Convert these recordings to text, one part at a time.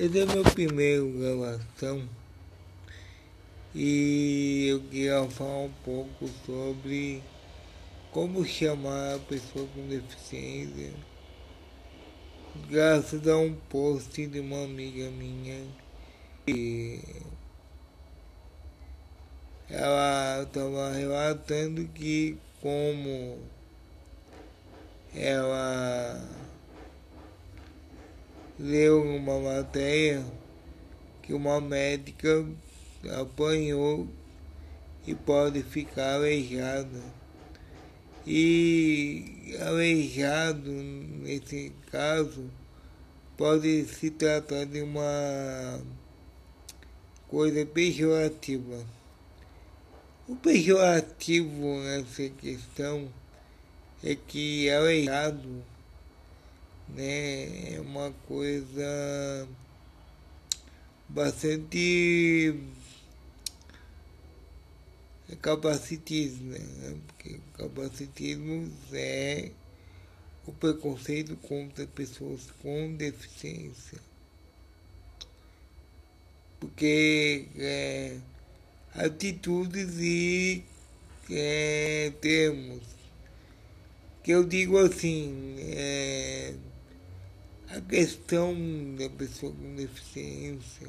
Esse é meu primeiro gravação e eu queria falar um pouco sobre como chamar a pessoa com deficiência, graças a um post de uma amiga minha. E ela estava relatando que como ela leu uma matéria que uma médica apanhou e pode ficar aleijada. E aleijado, nesse caso, pode se tratar de uma coisa pejorativa. O pejorativo nessa questão é que aleijado né, é uma coisa bastante capacitismo, né? porque capacitismo é o preconceito contra pessoas com deficiência. Porque é, atitudes e é, termos que eu digo assim, é, a questão da pessoa com deficiência,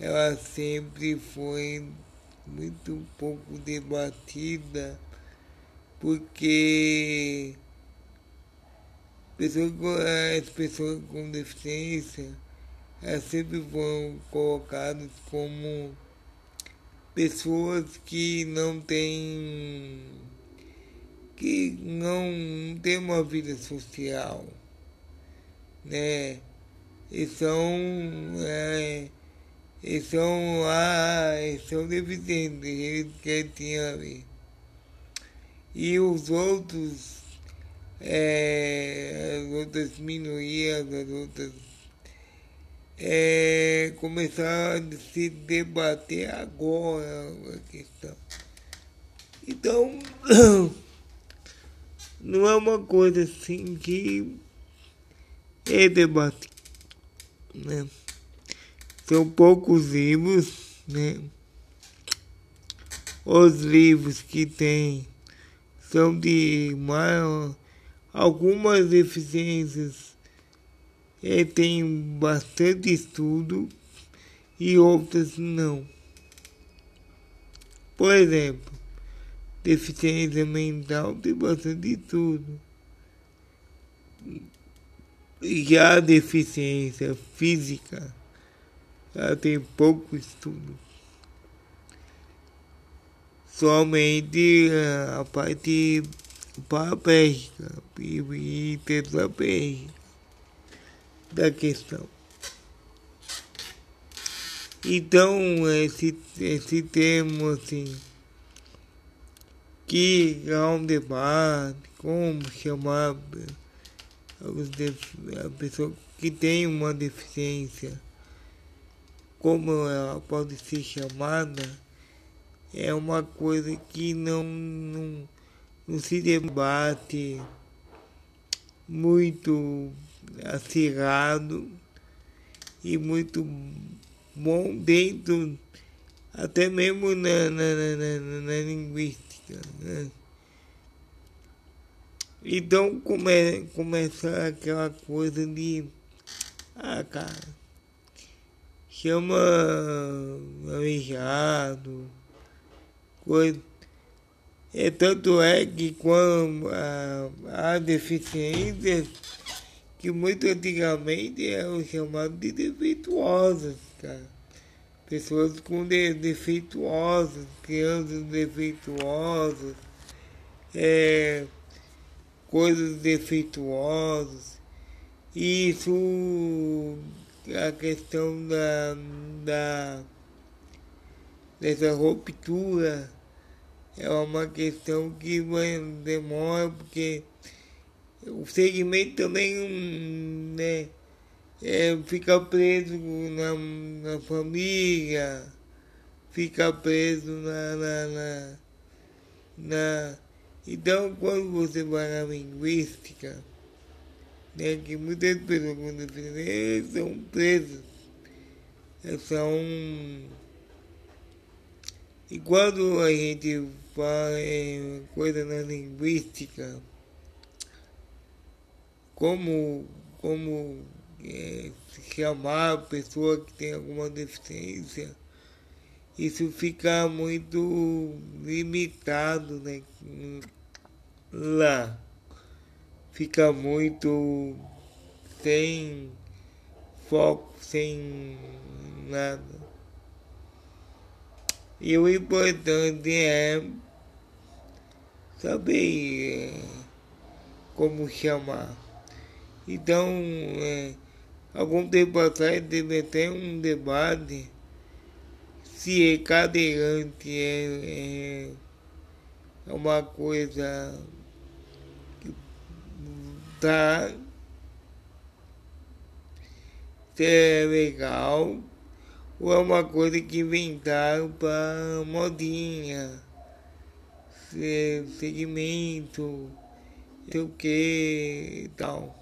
ela sempre foi muito pouco debatida, porque pessoas, as pessoas com deficiência sempre foram colocadas como pessoas que não têm que não têm uma vida social né? E são, é, e são, ah, e são deficientes, eles que tinha ali. E os outros, é, as outras minorias, as outras, é, começaram a se debater agora a questão. Então, não é uma coisa assim que e debate. Né? São poucos livros, né? Os livros que tem são de maior, algumas deficiências e tem bastante estudo e outras não. Por exemplo, deficiência mental tem bastante estudo já a deficiência física ela tem pouco estudo. Somente a parte paraplégica e tetraplégica da questão. Então, esse, esse termo, assim, que há um debate, como chamar a pessoa que tem uma deficiência, como ela pode ser chamada, é uma coisa que não, não, não se debate muito acirrado e muito bom dentro, até mesmo na, na, na, na, na linguística. Né? Então come, começa aquela coisa de. Ah, cara. Chama aleijado. Coisa. É, tanto é que quando há deficiências que muito antigamente eram chamadas de defeituosas, cara. Pessoas com de, defeituosas, crianças defeituosas. É, coisas defeituosas. Isso, a questão da, da dessa ruptura é uma questão que demora, porque o segmento também né, é, fica preso na, na família, fica preso na, na, na, na então, quando você vai na linguística, né, que muitas pessoas com deficiência são presas, são... E quando a gente fala coisa na linguística, como, como é, chamar a pessoa que tem alguma deficiência, isso fica muito limitado né, lá. Fica muito sem foco, sem nada. E o importante é saber é, como chamar. Então, é, algum tempo atrás teve até um debate se é cadeirante é, é uma coisa que tá se é legal ou é uma coisa que inventaram para modinha, segmento, sei o que e tal.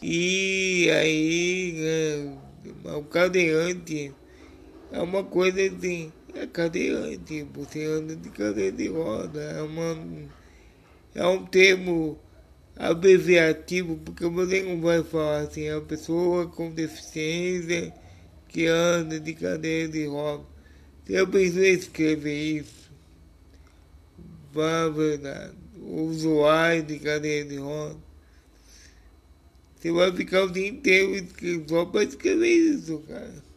E aí é, o cadeirante é uma coisa assim, é cadeirante, você anda de cadeira de roda, é, uma, é um termo abreviativo, porque você não vai falar assim, a pessoa com deficiência que anda de cadeira de roda. Se a pessoa escrever isso, vá verdade, usuário de cadeira de roda, você vai ficar o dia inteiro só para escrever isso, cara.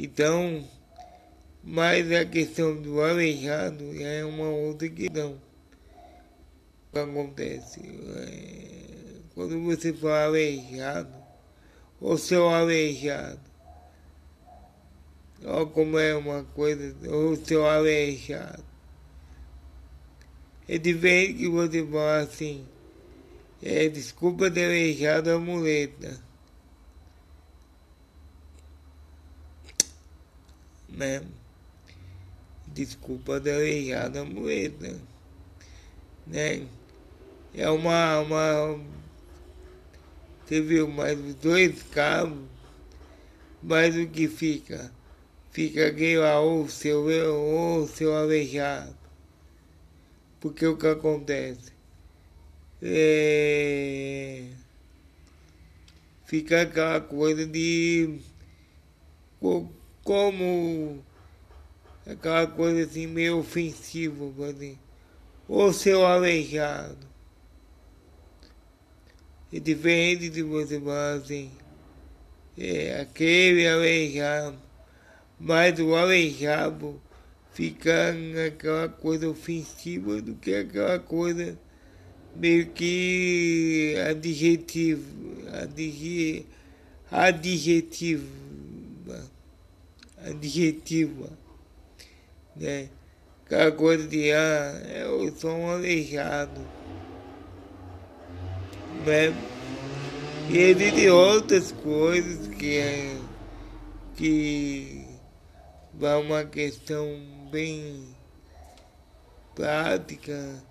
Então, mas a questão do aleijado é uma outra questão. O que acontece? É, quando você fala aleijado, ou seu aleijado, olha como é uma coisa, ou seu aleijado. É diferente que você fala assim, é, desculpa ter aleijado a muleta. Né? Desculpa ter aleijado a muleta. Né? É uma, uma. Viu, mais dois cabos, mas o que fica? Fica aquele lá, ou seu, ou seu aleijado. Porque o que acontece? É, fica aquela coisa de como aquela coisa assim meio ofensiva, assim, ou seu aleijado. É diferente de você falar assim, é, aquele aleijado, mas o aleijado ficar naquela coisa ofensiva do que aquela coisa meio que adjetivo, adjetivo, adjetivo, adjetiva, né? De, ah, eu sou um aleijado, né? E existem outras coisas que é, que vai uma questão bem prática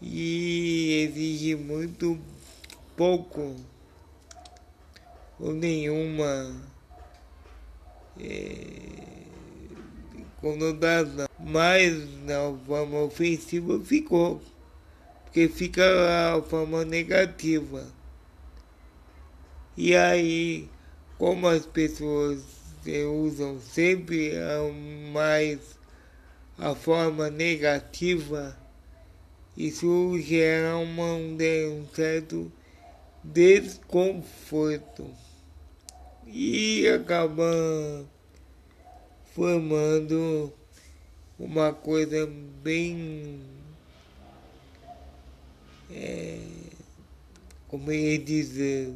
e exige muito pouco ou nenhuma é, conotação. Mas na forma ofensiva ficou, porque fica a forma negativa. E aí, como as pessoas usam sempre mais a forma negativa, isso gera um certo desconforto e acaba formando uma coisa bem é, como ia dizer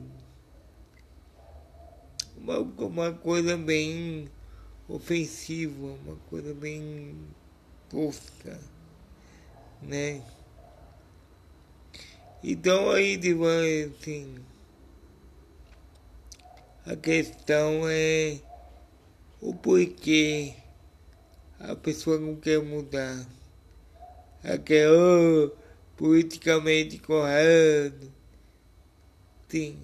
uma, uma coisa bem ofensiva, uma coisa bem tosca, né? Então aí vai assim, a questão é o porquê a pessoa não quer mudar. É que oh, politicamente correto. Sim,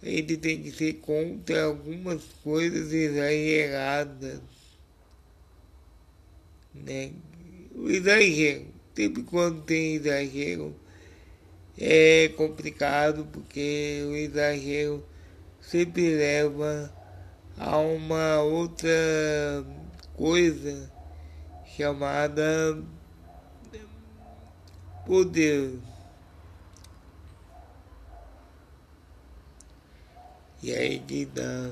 a gente tem que ser contra algumas coisas exageradas. Né? O exagero, sempre quando tem exagero, é complicado porque o exagero sempre leva a uma outra coisa chamada poder. E aí que dá.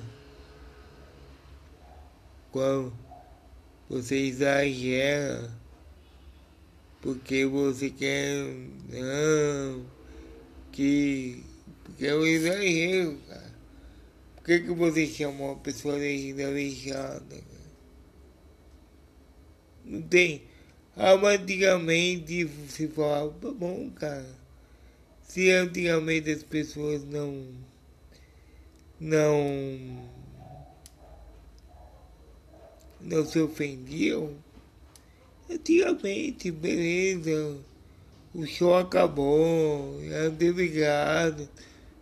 Quando você exagera, porque você quer. Não, que. Porque exagero, cara. Que, que você chama uma pessoa aleijada? Não tem. Ah, antigamente se falava, tá bom, cara. Se antigamente as pessoas não. não. não se ofendiam, antigamente, beleza. O show acabou, já obrigado,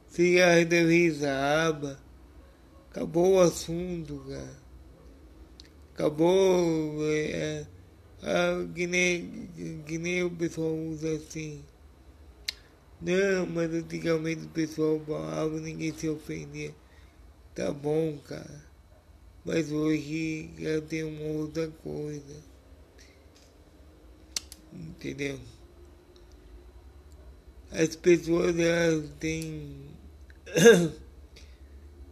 se já risada. Acabou o assunto, cara. Acabou. É, ah, que, nem, que nem o pessoal usa assim. Não, mas antigamente o pessoal falava, ninguém se ofendia. Tá bom, cara. Mas hoje já tem uma outra coisa. Entendeu? As pessoas elas têm,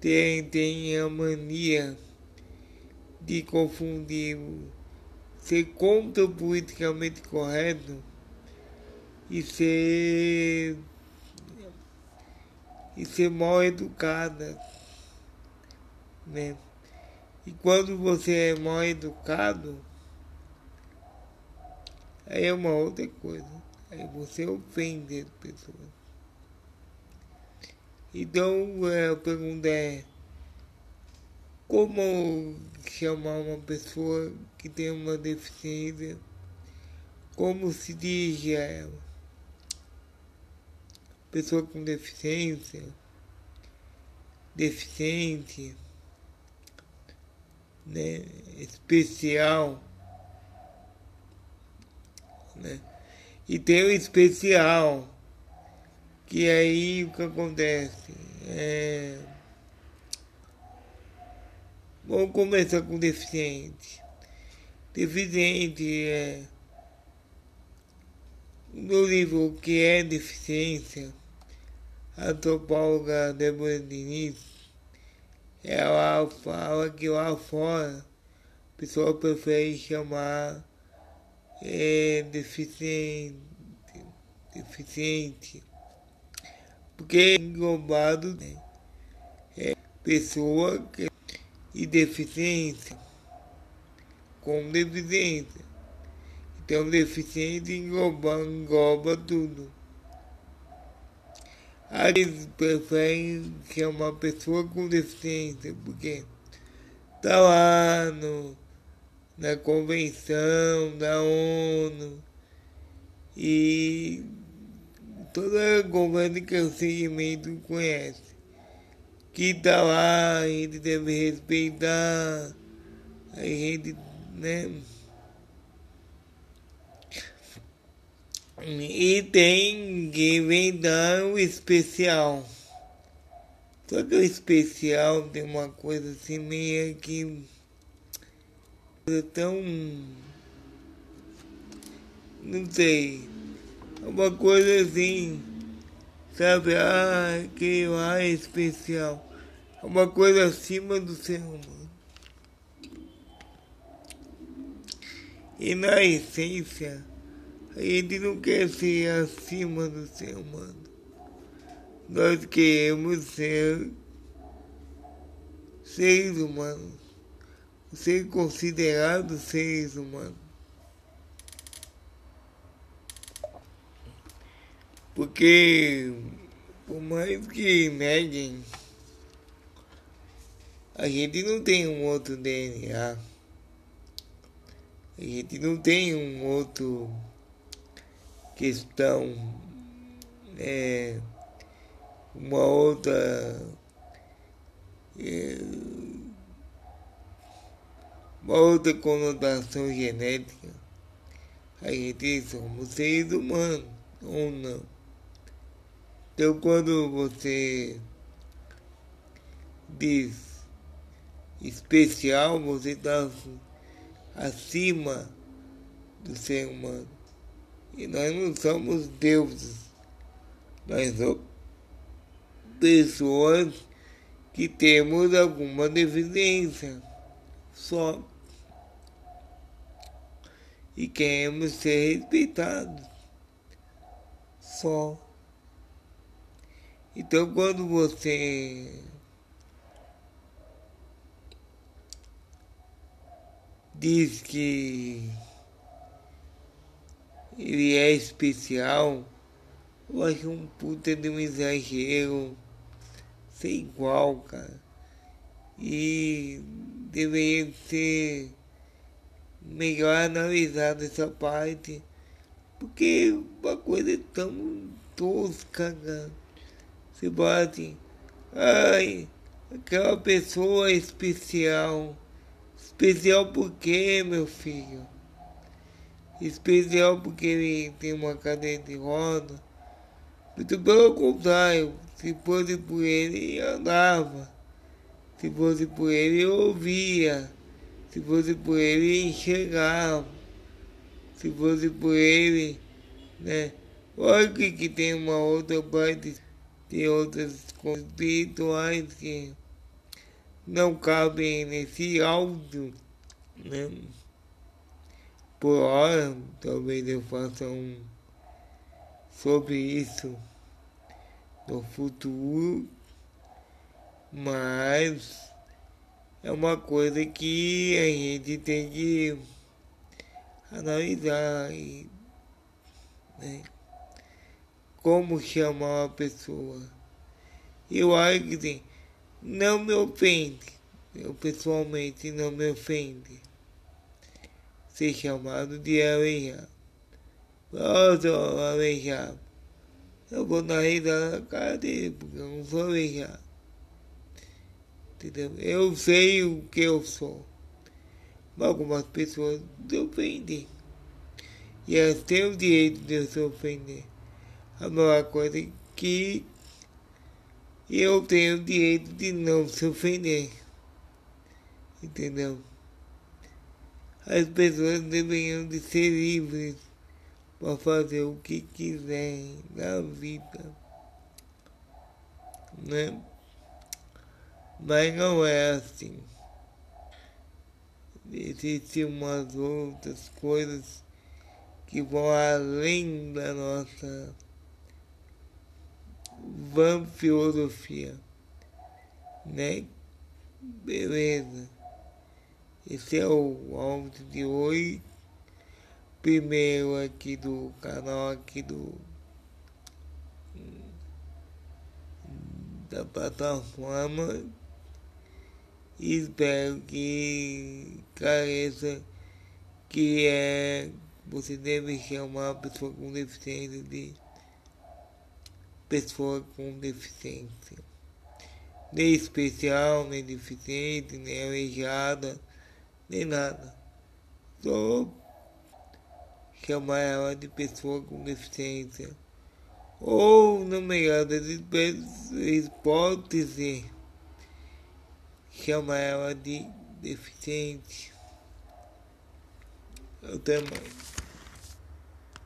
têm a mania de confundir ser contra o politicamente correto e ser e ser mal educada, né? E quando você é mal educado, aí é uma outra coisa. Aí você ofende as pessoas. Então é, a pergunta é como chamar uma pessoa que tem uma deficiência, como se dirige a ela. Pessoa com deficiência, deficiente, né, especial, né? E tem o especial, que aí o que acontece? É, Vamos começar com deficiente. Deficiente é. No livro O que é deficiência, a antropóloga Débora Diniz, ela fala que lá fora a pessoa prefere chamar é, deficiente, deficiente, porque é englobado é pessoa que e deficiência, com deficiência. Então, deficiente engloba, engloba tudo. Às vezes preferem chamar pessoa com deficiência, porque está lá no, na convenção da ONU e toda a governo que o conhece que tá lá, a gente deve respeitar, a gente, né? E tem que inventar o especial. Só que o especial tem uma coisa assim meio que tão não sei. Uma coisa assim sabe? Ah, que é especial. Uma coisa acima do ser humano. E na essência, a gente não quer ser acima do ser humano. Nós queremos ser seres humanos, ser considerados seres humanos. Porque, por mais que neguem, a gente não tem um outro DNA. A gente não tem um outro questão, é, uma outra é, uma outra conotação genética. A gente somos seres humanos ou não. Então quando você diz especial, você está acima do ser humano. E nós não somos deuses. Nós somos pessoas que temos alguma deficiência. Só. E queremos ser respeitados. Só. Então quando você diz que ele é especial, eu acho um puta de um exagero sem igual, cara. E deveria ser melhor analisada essa parte, porque uma coisa é tão tosca, cara. Você bate, ai, aquela pessoa especial. Especial por quê, meu filho? Especial porque ele tem uma cadeira de roda. Muito pelo contrário, se fosse por ele, andava. Se fosse por ele, ouvia. Se fosse por ele, enxergava. Se fosse por ele, né? Lógico que tem uma outra parte, tem outras espirituais que não cabem nesse áudio, né? Por hora, talvez eu faça um sobre isso no futuro, mas é uma coisa que a gente tem que analisar e, né? Como chamar uma pessoa. Eu acho que assim, não me ofende, eu pessoalmente não me ofende ser chamado de aleijado. Nossa, aleijado. Eu vou dar risada na cara dele, porque eu não sou aleijado. Entendeu? Eu sei o que eu sou. Mas algumas pessoas se ofendem. E elas têm o direito de se ofender. A mesma coisa que eu tenho o direito de não se ofender. Entendeu? As pessoas deveriam de ser livres para fazer o que quiserem na vida. Né? Mas não é assim. Existem umas outras coisas que vão além da nossa van filosofia. Né? Beleza. Esse é o áudio de hoje. Primeiro aqui do canal aqui do da plataforma. Espero que careça que é você deve chamar a pessoa com deficiência de pessoa com deficiência. Nem especial, nem deficiente, nem aleijada nem nada. Só chamar ela de pessoa com deficiência. Ou, no melhor das hipóteses, chamar ela de deficiente. Até mais.